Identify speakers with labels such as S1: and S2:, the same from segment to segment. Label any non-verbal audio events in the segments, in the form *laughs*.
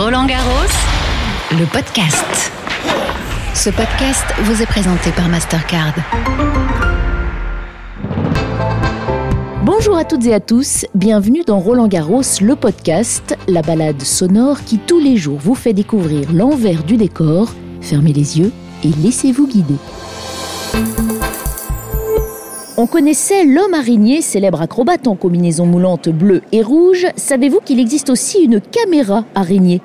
S1: Roland Garros, le podcast. Ce podcast vous est présenté par Mastercard.
S2: Bonjour à toutes et à tous, bienvenue dans Roland Garros, le podcast, la balade sonore qui tous les jours vous fait découvrir l'envers du décor. Fermez les yeux et laissez-vous guider. On connaissait l'homme araignée, célèbre acrobate en combinaison moulante bleue et rouge. Savez-vous qu'il existe aussi une caméra araignée?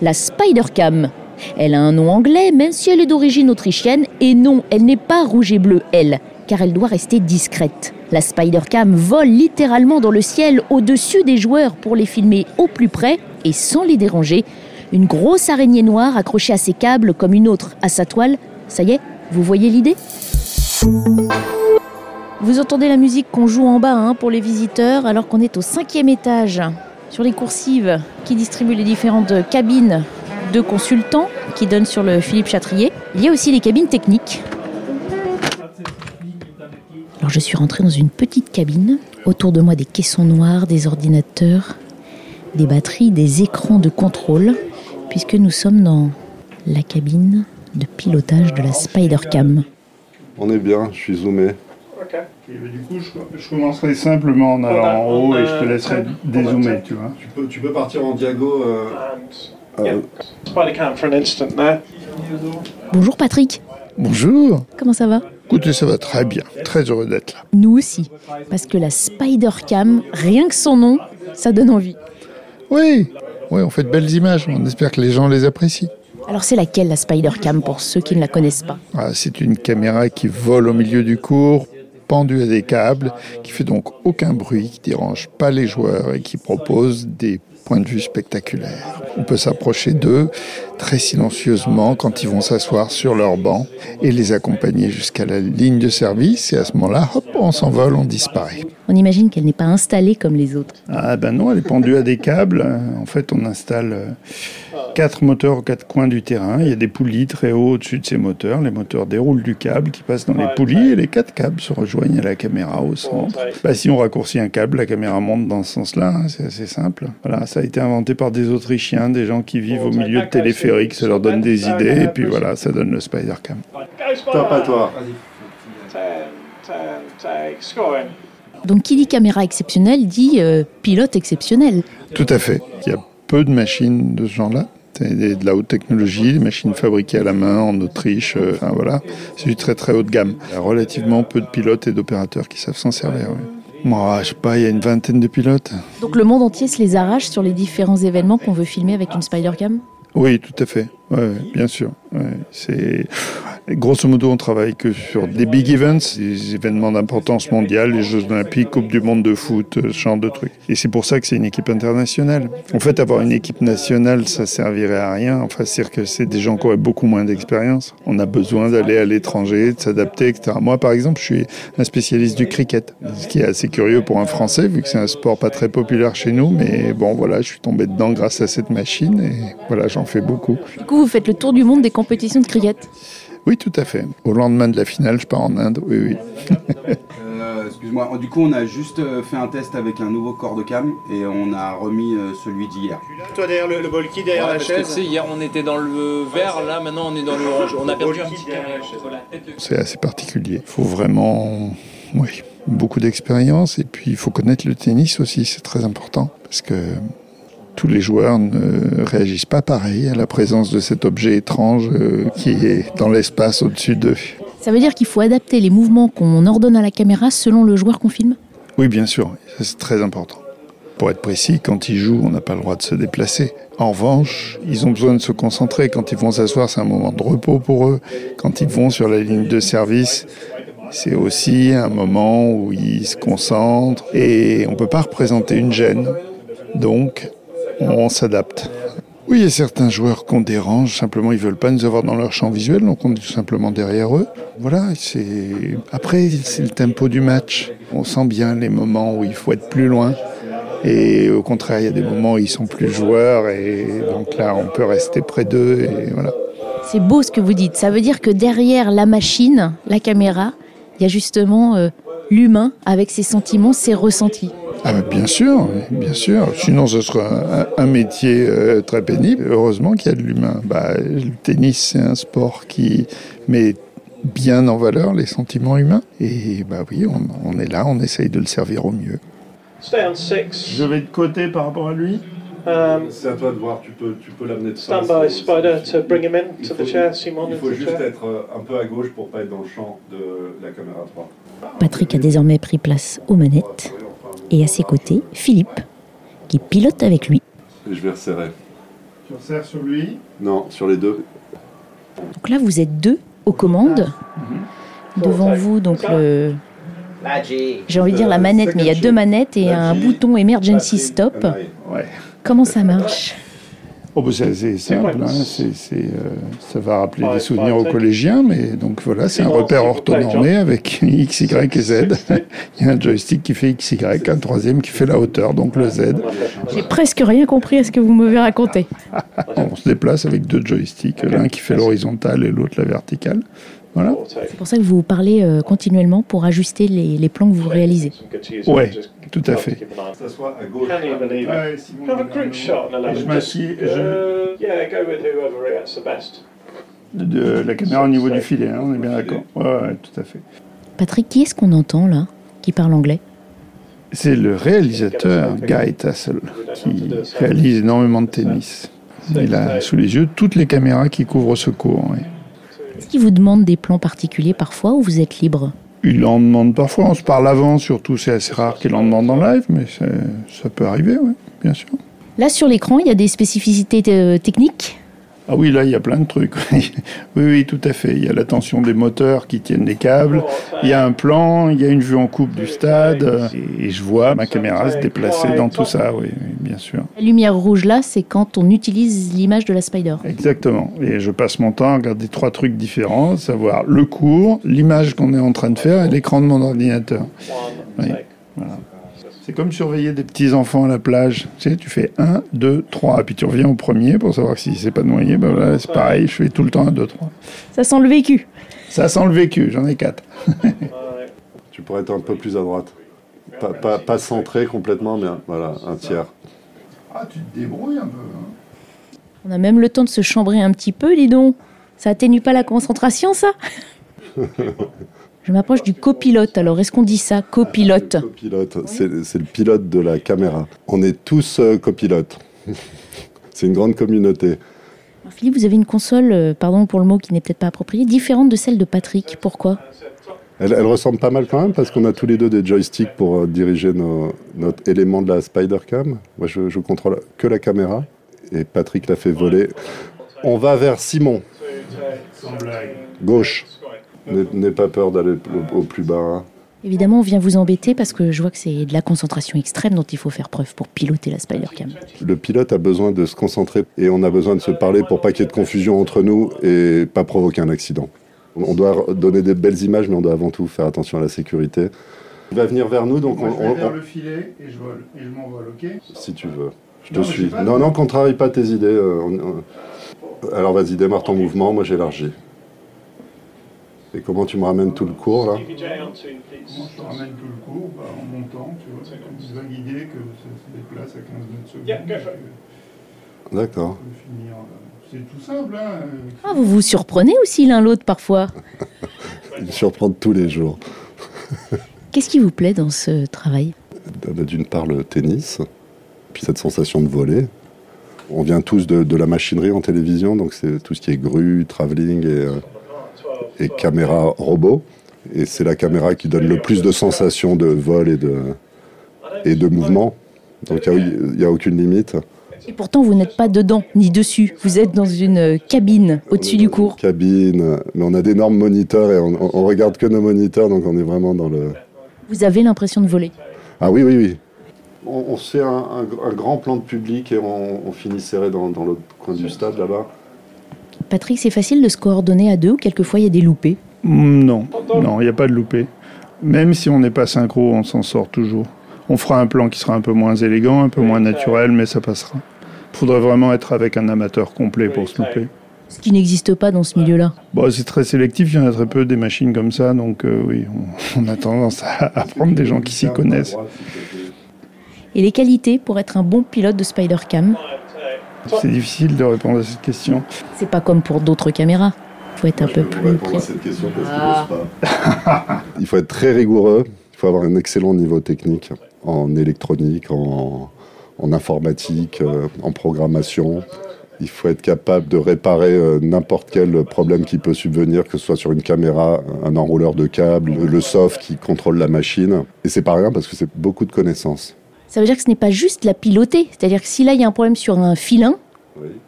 S2: La Spider-Cam. Elle a un nom anglais, même si elle est d'origine autrichienne. Et non, elle n'est pas rouge et bleue, elle, car elle doit rester discrète. La Spider-Cam vole littéralement dans le ciel au-dessus des joueurs pour les filmer au plus près et sans les déranger. Une grosse araignée noire accrochée à ses câbles comme une autre à sa toile. Ça y est, vous voyez l'idée? Vous entendez la musique qu'on joue en bas hein, pour les visiteurs alors qu'on est au cinquième étage sur les coursives qui distribuent les différentes cabines de consultants qui donnent sur le Philippe Chatrier. Il y a aussi les cabines techniques. Alors je suis rentrée dans une petite cabine. Autour de moi des caissons noirs, des ordinateurs, des batteries, des écrans de contrôle, puisque nous sommes dans la cabine de pilotage de la Spider-Cam.
S3: On est bien, je suis zoomé.
S4: Du coup, je, commencerai simplement en allant en haut et je te laisserai dézoomer, tu vois.
S3: Tu peux, tu peux partir en diago. Euh, euh,
S2: Bonjour Patrick.
S4: Bonjour.
S2: Comment ça va?
S4: Écoutez, ça va très bien. Très heureux d'être là.
S2: Nous aussi. Parce que la Spider-Cam, rien que son nom, ça donne envie.
S4: Oui, oui, on fait de belles images. On espère que les gens les apprécient.
S2: Alors c'est laquelle la Spider-Cam pour ceux qui ne la connaissent pas?
S4: Ah, c'est une caméra qui vole au milieu du cours, pendue à des câbles, qui fait donc aucun bruit, qui dérange pas les joueurs et qui propose des points de vue spectaculaires. On peut s'approcher d'eux très silencieusement quand ils vont s'asseoir sur leur banc et les accompagner jusqu'à la ligne de service et à ce moment-là, hop, on s'envole, on disparaît.
S2: On imagine qu'elle n'est pas installée comme les autres.
S4: Ah ben non, elle est pendue à des câbles. En fait, on installe euh, quatre moteurs aux quatre coins du terrain. Il y a des poulies très hauts au-dessus de ces moteurs. Les moteurs déroulent du câble qui passe dans les poulies et les quatre câbles se rejoignent à la caméra au centre. Bah, si on raccourcit un câble, la caméra monte dans ce sens-là. hein, c'est assez simple. Voilà, ça a été inventé par des Autrichiens, des gens qui vivent au milieu de téléphériques. Ça leur donne des idées et puis voilà, ça donne le Spider-Cam.
S3: Top à toi.
S2: Donc qui dit caméra exceptionnelle dit euh, pilote exceptionnel.
S4: Tout à fait. Il y a peu de machines de ce genre-là. C'est de la haute technologie, des machines fabriquées à la main en Autriche. euh, Enfin voilà, c'est du très très haut de gamme. Il y a relativement peu de pilotes et d'opérateurs qui savent s'en servir. ouais. Moi, je sais pas, il y a une vingtaine de pilotes.
S2: Donc le monde entier se les arrache sur les différents événements qu'on veut filmer avec une Spider-Cam?
S4: Oui, tout à fait. Ouais, bien sûr. C'est grosso modo, on travaille que sur des big events, des événements d'importance mondiale, les Jeux Olympiques, Coupe du Monde de foot, ce genre de trucs. Et c'est pour ça que c'est une équipe internationale. En fait, avoir une équipe nationale, ça servirait à rien. Enfin, c'est-à-dire que c'est des gens qui auraient beaucoup moins d'expérience. On a besoin d'aller à l'étranger, de s'adapter, etc. Moi, par exemple, je suis un spécialiste du cricket, ce qui est assez curieux pour un Français, vu que c'est un sport pas très populaire chez nous. Mais bon, voilà, je suis tombé dedans grâce à cette machine et voilà, j'en fais beaucoup.
S2: Coup, vous faites le tour du monde des compétitions de cricket.
S4: Oui, tout à fait. Au lendemain de la finale, je pars en Inde. Oui, oui. *laughs*
S5: Euh, Excuse-moi, du coup on a juste euh, fait un test avec un nouveau corps de cam et on a remis euh, celui d'hier.
S6: Toi derrière le, le bolki, derrière la
S7: parce que, tu
S6: chaise.
S7: sais, hier on était dans le vert, là maintenant on est dans le orange. On a perdu un petit carré.
S4: C'est assez particulier. Il faut vraiment, oui, beaucoup d'expérience et puis il faut connaître le tennis aussi, c'est très important parce que tous les joueurs ne réagissent pas pareil à la présence de cet objet étrange euh, qui est dans l'espace au-dessus d'eux.
S2: Ça veut dire qu'il faut adapter les mouvements qu'on ordonne à la caméra selon le joueur qu'on filme?
S4: Oui, bien sûr, c'est très important. Pour être précis, quand ils jouent, on n'a pas le droit de se déplacer. En revanche, ils ont besoin de se concentrer. Quand ils vont s'asseoir, c'est un moment de repos pour eux. Quand ils vont sur la ligne de service, c'est aussi un moment où ils se concentrent. Et on ne peut pas représenter une gêne. Donc, on s'adapte. Oui, il y a certains joueurs qu'on dérange, simplement ils veulent pas nous avoir dans leur champ visuel, donc on est tout simplement derrière eux. Voilà, c'est après c'est le tempo du match. On sent bien les moments où il faut être plus loin. Et au contraire, il y a des moments où ils sont plus joueurs et donc là, on peut rester près d'eux et voilà.
S2: C'est beau ce que vous dites. Ça veut dire que derrière la machine, la caméra, il y a justement euh, l'humain avec ses sentiments, ses ressentis.
S4: Ah bah, bien sûr, bien sûr. Sinon, ce serait un, un métier euh, très pénible. Heureusement qu'il y a de l'humain. Bah, le tennis, c'est un sport qui met bien en valeur les sentiments humains. Et bah oui, on, on est là, on essaye de le servir au mieux.
S6: Stay on six.
S4: Je vais de côté par rapport à lui.
S6: Um,
S3: C'est à toi de voir, tu peux, tu peux l'amener de
S6: stand
S3: face.
S6: by Spider to bring him in
S3: Il
S6: to
S3: faut-
S6: the chair. Simon
S3: Il
S6: into
S3: faut
S6: the
S3: juste
S6: chair.
S3: être euh, un peu à gauche pour pas être dans le champ de la caméra 3.
S2: Patrick a désormais pris place aux manettes et à ses côtés, Philippe, qui pilote avec lui.
S3: Et je vais resserrer.
S4: Tu resserres sur lui.
S3: Non, sur les deux.
S2: Donc là, vous êtes deux aux commandes. Devant vous, donc le. J'ai envie de dire la manette, mais il y a deux manettes et un bouton emergency stop.
S4: Ouais.
S2: Comment ça marche?
S4: Oh, bah, c'est assez simple, hein. euh, ça va rappeler des souvenirs aux collégiens, mais donc voilà, c'est un repère orthonormé avec *laughs* X, Y et Z. Il y a un joystick qui fait X, Y, un troisième qui fait la hauteur, donc le Z.
S2: J'ai presque rien compris à ce que vous m'avez raconté. *laughs*
S4: On se déplace avec deux joysticks, l'un qui fait l'horizontale et l'autre la verticale. Voilà.
S2: C'est pour ça que vous parlez euh, continuellement pour ajuster les, les plans que vous réalisez.
S4: Ouais, tout à fait.
S3: À gauche.
S4: Je m'assieds, je- de la caméra au niveau du filet, hein, on est bien d'accord. Ouais, ouais, tout à fait.
S2: Patrick, qui est-ce qu'on entend là qui parle anglais?
S4: C'est le réalisateur Guy Tassel qui réalise énormément de tennis. Il a sous les yeux toutes les caméras qui couvrent ce cours. oui.
S2: Est-ce qu'il vous demande des plans particuliers parfois ou vous êtes libre
S4: Il en demande parfois, on se parle avant, surtout c'est assez rare qu'il en demande en live, mais ça peut arriver, oui, bien sûr.
S2: Là sur l'écran, il y a des spécificités euh, techniques.
S4: Ah oui, là, il y a plein de trucs. *laughs* oui, oui, tout à fait. Il y a la tension des moteurs qui tiennent les câbles. Il y a un plan, il y a une vue en coupe du stade. Et je vois ma caméra se déplacer dans tout ça, oui, oui, bien sûr.
S2: La lumière rouge là, c'est quand on utilise l'image de la Spider.
S4: Exactement. Et je passe mon temps à regarder trois trucs différents, à savoir le cours, l'image qu'on est en train de faire et l'écran de mon ordinateur. Oui. Voilà. C'est comme surveiller des petits enfants à la plage. Tu sais, tu fais 1, 2, 3, puis tu reviens au premier pour savoir ne s'est pas noyé. Ben voilà, c'est pareil, je fais tout le temps 1, 2, 3.
S2: Ça sent le vécu.
S4: Ça sent le vécu, j'en ai 4. *laughs*
S3: Tu pourrais être un peu plus à droite. Pas, pas, pas centré complètement, mais voilà, un tiers.
S4: Ah, tu te débrouilles un peu. hein.
S2: On a même le temps de se chambrer un petit peu, dis donc. Ça atténue pas la concentration, ça? *laughs* Je m'approche du copilote. Alors, est-ce qu'on dit ça, copilote
S3: Copilote, c'est c'est le pilote de la caméra. On est tous euh, copilotes. *laughs* c'est une grande communauté.
S2: Alors, Philippe, vous avez une console, euh, pardon pour le mot qui n'est peut-être pas approprié, différente de celle de Patrick. Pourquoi?
S3: Elle, elle ressemble pas mal quand même parce qu'on a tous les deux des joysticks pour euh, diriger nos- notre élément de la spider cam. Moi, je, je contrôle que la caméra et Patrick l'a fait voler. On va vers Simon, gauche. N'aie pas peur d'aller au, au plus bas. hein.
S2: Évidemment, on vient vous embêter parce que je vois que c'est de la concentration extrême dont il faut faire preuve pour piloter la Spider-Cam.
S3: Le pilote a besoin de se concentrer et on a besoin de se parler pour pas qu'il y ait de confusion entre nous et pas provoquer un accident. On doit donner des belles images, mais on doit avant tout faire attention à la sécurité. Il va venir vers nous, donc on, on- on-
S4: filet et je vole. Et je m'envole, ok?
S3: Si tu veux. Je te
S4: Non,
S3: suis. Non, non, contrarie pas tes idées. euh, on- Alors vas-y, démarre ton mouvement, moi j'élargis. Et comment tu me ramènes tout le cours là
S4: Comment je te ramène tout le cours bah, En montant, tu vois. C'est comme ça guidé que ça se déplace à 15 mètres secondes.
S6: Yeah,
S3: D'accord.
S4: euh, C'est tout simple, hein
S2: Ah, vous vous surprenez aussi l'un l'autre parfois. *laughs*
S3: Il me surprend tous les jours. *laughs*
S2: Qu'est-ce qui vous plaît dans ce travail?
S3: Bah, D'une part le tennis, puis cette sensation de voler. On vient tous de, de la machinerie en télévision, donc c'est tout ce qui est grue, travelling et, euh, et caméra robot. Et c'est la caméra qui donne le plus de sensations de vol et de, et de mouvement. Donc il n'y a, aucune limite.
S2: Et pourtant, vous n'êtes pas dedans ni dessus. Vous êtes dans une euh, cabine au-dessus du cours.
S3: Cabine, mais on a d'énormes moniteurs et on, on- on regarde que nos moniteurs, donc on est vraiment dans le...
S2: Vous avez l'impression de voler.
S3: Ah oui, oui, oui. On, on se fait un, un- un grand plan de public et on, on finit serré dans, dans l'autre coin du stade là-bas.
S2: Patrick, c'est facile de se coordonner à deux ou quelquefois il y a des loupés.
S4: Mm, Non, non, il n'y a pas de loupé. Même si on n'est pas synchro, on s'en sort toujours. On fera un plan qui sera un peu moins élégant, un peu moins naturel, mais ça passera. Il faudrait vraiment être avec un amateur complet pour se louper.
S2: Ce qui n'existe pas dans ce milieu-là.
S4: Bon, c'est très sélectif, il y en a très peu des machines comme ça, donc euh, oui, on, *laughs* on a tendance à, *laughs* à prendre des gens qui s'y connaissent.
S2: Et les qualités pour être un bon pilote de Spider-Cam?
S4: C'est difficile de répondre à cette question.
S2: C'est pas comme pour d'autres caméras. faut être un peu plus
S3: répondre à
S2: précis.
S3: cette question parce qu'il n'ose pas. *laughs* il faut être très rigoureux, il faut avoir un excellent niveau technique en électronique, en, en informatique, euh, en programmation. Il faut être capable de réparer euh, n'importe quel problème qui peut subvenir, que ce soit sur une caméra, un enrouleur de câbles, le, le soft qui contrôle la machine. Et c'est pas rien parce que c'est beaucoup de connaissances.
S2: Ça veut dire que ce n'est pas juste la piloter. C'est-à-dire que si là il y a un problème sur un filin,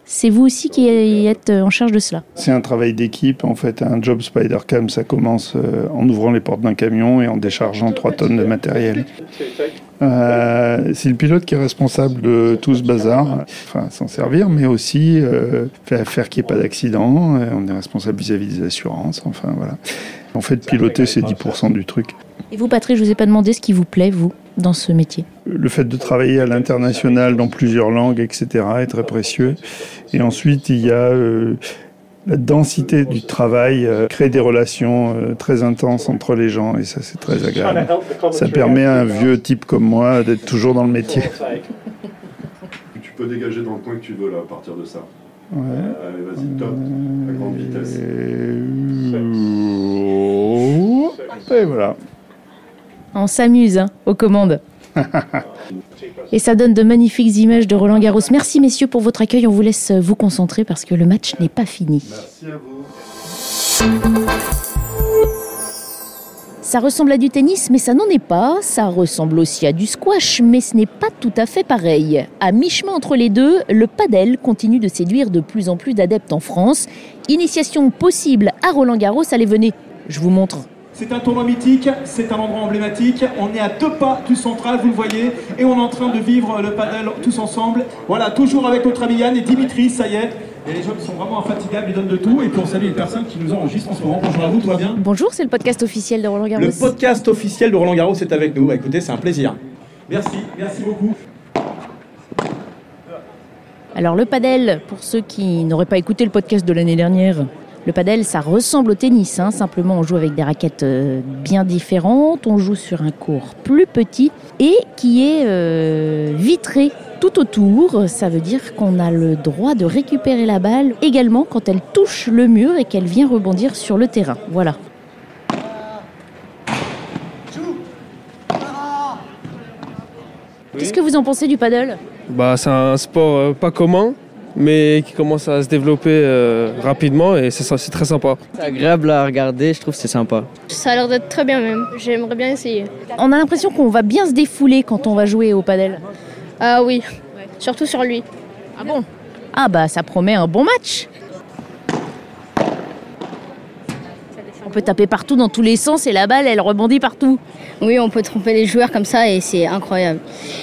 S2: c'est vous aussi qui êtes en charge de cela.
S4: C'est un travail d'équipe. En fait, un job Spider-Cam, ça commence euh, en ouvrant les portes d'un camion et en déchargeant 3 tonnes de matériel. Euh, c'est le pilote qui est responsable de tout ce bazar, enfin s'en servir, mais aussi euh, faire, faire qu'il n'y ait pas d'accident. Euh, On est responsable vis-à-vis des assurances, enfin voilà. En fait, piloter, c'est 10% du truc.
S2: Et vous, Patrick, je vous ai pas demandé ce qui vous plaît, vous, dans ce métier.
S4: Le fait de travailler à l'international dans plusieurs langues, etc., est très précieux. Et ensuite, il y a euh, la densité du travail, euh, créer des relations euh, très intenses entre les gens, et ça, c'est très agréable. Ça permet à un vieux type comme moi d'être toujours dans le métier. *laughs*
S3: Tu peux dégager dans le coin que tu veux là à partir de ça.
S4: Ouais.
S3: allez, vas-y, top, à grande vitesse.
S4: Et voilà.
S2: On s'amuse hein, aux commandes. *laughs* Et ça donne de magnifiques images de Roland Garros. Merci messieurs pour votre accueil. On vous laisse vous concentrer parce que le match n'est pas fini.
S3: Merci à vous.
S2: Ça ressemble à du tennis, mais ça n'en est pas. Ça ressemble aussi à du squash, mais ce n'est pas tout à fait pareil. À mi-chemin entre les deux, le padel continue de séduire de plus en plus d'adeptes en France. Initiation possible à Roland Garros. Allez, venez, je vous montre.
S8: C'est un tournoi mythique, c'est un endroit emblématique. On est à deux pas du central, vous le voyez, et on est en train de vivre le padel tous ensemble. Voilà, toujours avec notre ami Yann et Dimitri, ça y est. Et les gens sont vraiment infatigables, ils donnent de tout. Et pour saluer les personnes qui nous enregistrent en ce moment, bonjour à vous, tout va bien
S2: Bonjour, c'est le podcast officiel de Roland Garros.
S8: Le podcast officiel de Roland Garros est avec nous. Bah, écoutez, c'est un plaisir. Merci, merci beaucoup.
S2: Alors le padel, pour ceux qui n'auraient pas écouté le podcast de l'année dernière, le padel, ça ressemble au tennis. hein. Simplement, on joue avec des raquettes euh, bien différentes. On joue sur un court plus petit et qui est euh, vitré tout autour. Ça veut dire qu'on a le droit de récupérer la balle également quand elle touche le mur et qu'elle vient rebondir sur le terrain. Voilà. Qu'est-ce que vous en pensez du paddle
S9: Bah, c'est un sport euh, pas commun, mais qui commence à se développer euh, rapidement et c'est ça- c'est très sympa.
S10: C'est agréable à regarder, je trouve que c'est sympa.
S11: Ça a l'air d'être très bien même. J'aimerais bien essayer.
S2: On a l'impression qu'on va bien se défouler quand on va jouer au paddle.
S11: Ah oui, surtout sur lui.
S2: Ah bon? Ah bah ça promet un bon match. On peut taper partout dans tous les sens et la balle elle rebondit partout.
S11: Oui, on peut tromper les joueurs comme ça et c'est incroyable.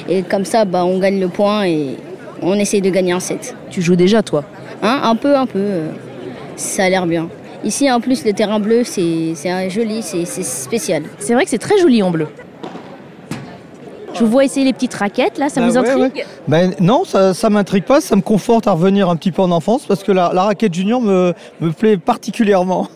S11: Et comme ça, bah, on gagne le point et on essaye de gagner un set.
S2: Tu joues déjà toi
S11: Hein, un peu, un peu. euh, Ça a l'air bien. Ici, en plus, le terrain bleu, c'est joli, c'est spécial.
S2: C'est vrai que c'est très joli en bleu. Je vous vois essayer les petites raquettes là, ça
S12: Bah
S2: vous
S12: ouais,
S2: intrigue
S12: ouais. Ben non, ça, ça m'intrigue pas, ça me conforte à revenir un petit peu en enfance parce que la, la raquette junior me, me plaît particulièrement.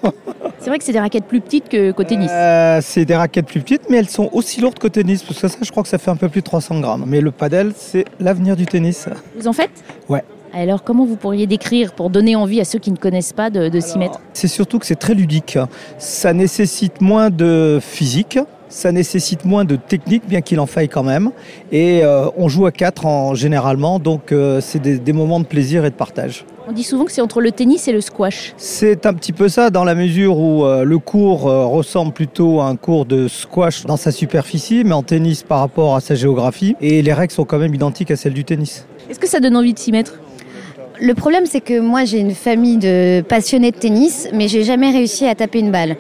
S2: C'est vrai que c'est des raquettes plus petites que- qu'au tennis.
S12: Euh, c'est des raquettes plus petites, mais elles sont aussi lourdes qu'au tennis parce que ça, je crois que ça fait un peu plus de 300 grammes. Mais le padel, c'est l'avenir du tennis.
S2: Vous en faites?
S12: Ouais.
S2: Alors comment vous pourriez décrire pour donner envie à ceux qui ne connaissent pas de, de s'y mettre?
S12: C'est surtout que c'est très ludique. Ça nécessite moins de physique, ça nécessite moins de technique, bien qu'il en faille quand même. Et euh, on joue à quatre en, généralement, donc euh, c'est des, des moments de plaisir et de partage.
S2: On dit souvent que c'est entre le tennis et le squash.
S12: C'est un petit peu ça dans la mesure où euh, le cours euh, ressemble plutôt à un cours de squash dans sa superficie, mais en tennis par rapport à sa géographie. Et les règles sont quand même identiques à celles du tennis.
S2: Est-ce que ça donne envie de s'y mettre?
S13: Le problème, c'est que moi, j'ai une famille de passionnés de tennis, mais j'ai jamais réussi à taper une balle.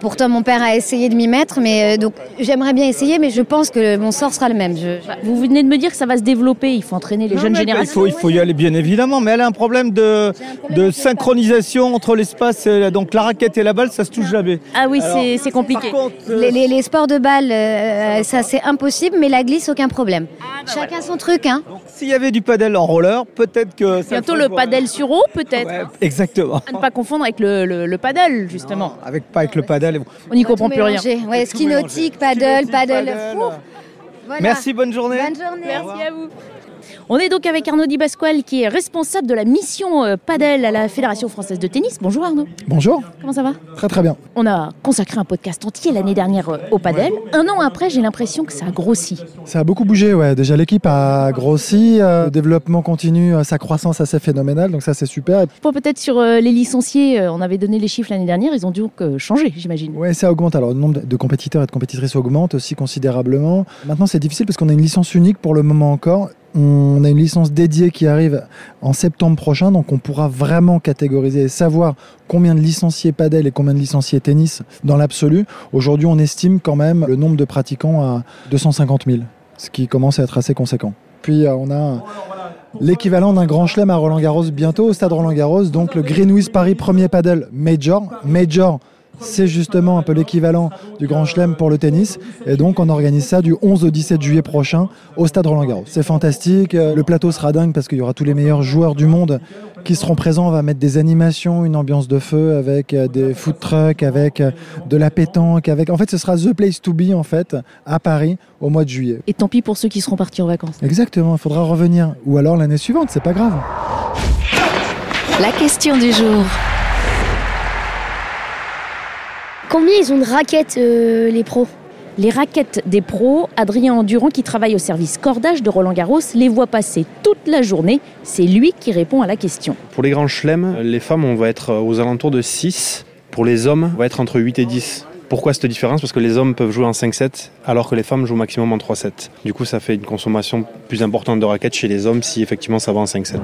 S13: Pourtant, mon père a essayé de m'y mettre, mais euh, donc j'aimerais bien essayer, mais je pense que mon sort sera le même. Je-
S2: Vous venez de me dire que ça va se développer, il faut entraîner les
S12: Non,
S2: jeunes
S12: Il
S2: générations.
S12: faut, il faut y aller bien évidemment, mais elle a un problème de, de synchronisation entre l'espace, et- donc la raquette et la balle, ça se touche jamais.
S2: Ah oui,
S12: Alors,
S2: c'est- c'est compliqué.
S13: Les, les- les sports de balle, euh, ça c'est impossible, mais la glisse, aucun problème. Chacun son truc, hein.
S12: S'il y avait du padel en roller, peut-être que ça
S2: Bientôt le padel sur eau, peut-être.
S12: Exactement.
S2: À ne pas confondre avec le, le, le paddle, justement.
S12: Avec pas avec le padel.
S2: On n'y comprend plus rien.
S13: Ouais, ski nautique, paddle, paddle. Voilà.
S12: Merci, bonne journée.
S13: Bonne journée.
S2: Merci à vous. On est donc avec Arnaud Di Pasquale qui est responsable de la mission euh, padel à la Fédération française de tennis. Bonjour Arnaud.
S14: Bonjour.
S2: Comment ça va?
S14: Très très bien.
S2: On a consacré un podcast entier l'année dernière euh, au padel. Un an après, j'ai l'impression que ça a grossi.
S14: Ça a beaucoup bougé, ouais. Déjà l'équipe a grossi, euh, le développement continue, sa croissance assez phénoménale, donc ça c'est super.
S2: Pour peut-être sur les licenciés, on avait donné les chiffres l'année dernière, ils ont donc changé, j'imagine.
S14: Ouais, ça augmente. Alors le nombre de compétiteurs et de compétitrices augmente aussi considérablement. Maintenant c'est difficile parce qu'on a une licence unique pour le moment encore. On a une licence dédiée qui arrive en septembre prochain, donc on pourra vraiment catégoriser et savoir combien de licenciés padel et combien de licenciés tennis dans l'absolu. Aujourd'hui, on estime quand même le nombre de pratiquants à 250 000, ce qui commence à être assez conséquent. Puis euh, on a l'équivalent d'un grand chelem à Roland Garros bientôt au stade Roland Garros, donc le Greenwich Paris premier padel major. Major, c'est justement un peu l'équivalent du Grand Chelem pour le tennis. Et donc, on organise ça du 11 au 17 juillet prochain au Stade Roland-Garros. C'est fantastique. Euh, Le plateau sera dingue parce qu'il y aura tous les meilleurs joueurs du monde qui seront présents. On va mettre des animations, une ambiance de feu avec euh, des food trucks, avec euh, de la pétanque. Avec... En fait, ce sera the place to be, en fait, à Paris au mois de juillet.
S2: Et tant pis pour ceux qui seront partis en vacances.
S14: Exactement, il faudra revenir. Ou alors l'année suivante, c'est pas grave.
S1: La question du jour.
S2: Combien ils ont de raquettes, euh, les pros Les raquettes des pros, Adrien Endurant, qui travaille au service cordage de Roland Garros, les voit passer toute la journée. C'est lui qui répond à la question.
S15: Pour les grands chelems, les femmes, on va être aux alentours de 6. Pour les hommes, on va être entre 8 et 10. Pourquoi cette différence? Parce que les hommes peuvent jouer en 5-7 alors que les femmes jouent au maximum en 3-7. Du coup, ça fait une consommation plus importante de raquettes chez les hommes si effectivement ça va en 5-7.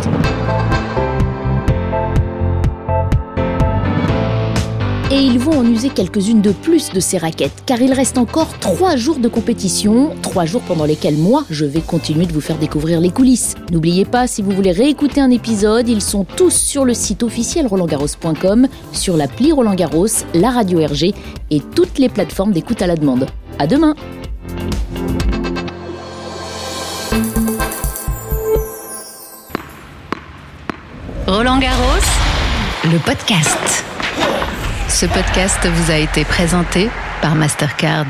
S2: Ils vont en user quelques-unes de plus de ces raquettes, car il reste encore trois jours de compétition, trois jours pendant lesquels moi, je vais continuer de vous faire découvrir les coulisses. N'oubliez pas, si vous voulez réécouter un épisode, ils sont tous sur le site officiel rolandgarros.com, sur l'appli Roland Garros, la radio RG et toutes les plateformes d'écoute à la demande. À demain
S1: Roland Garros, le podcast. Ce podcast vous a été présenté par Mastercard.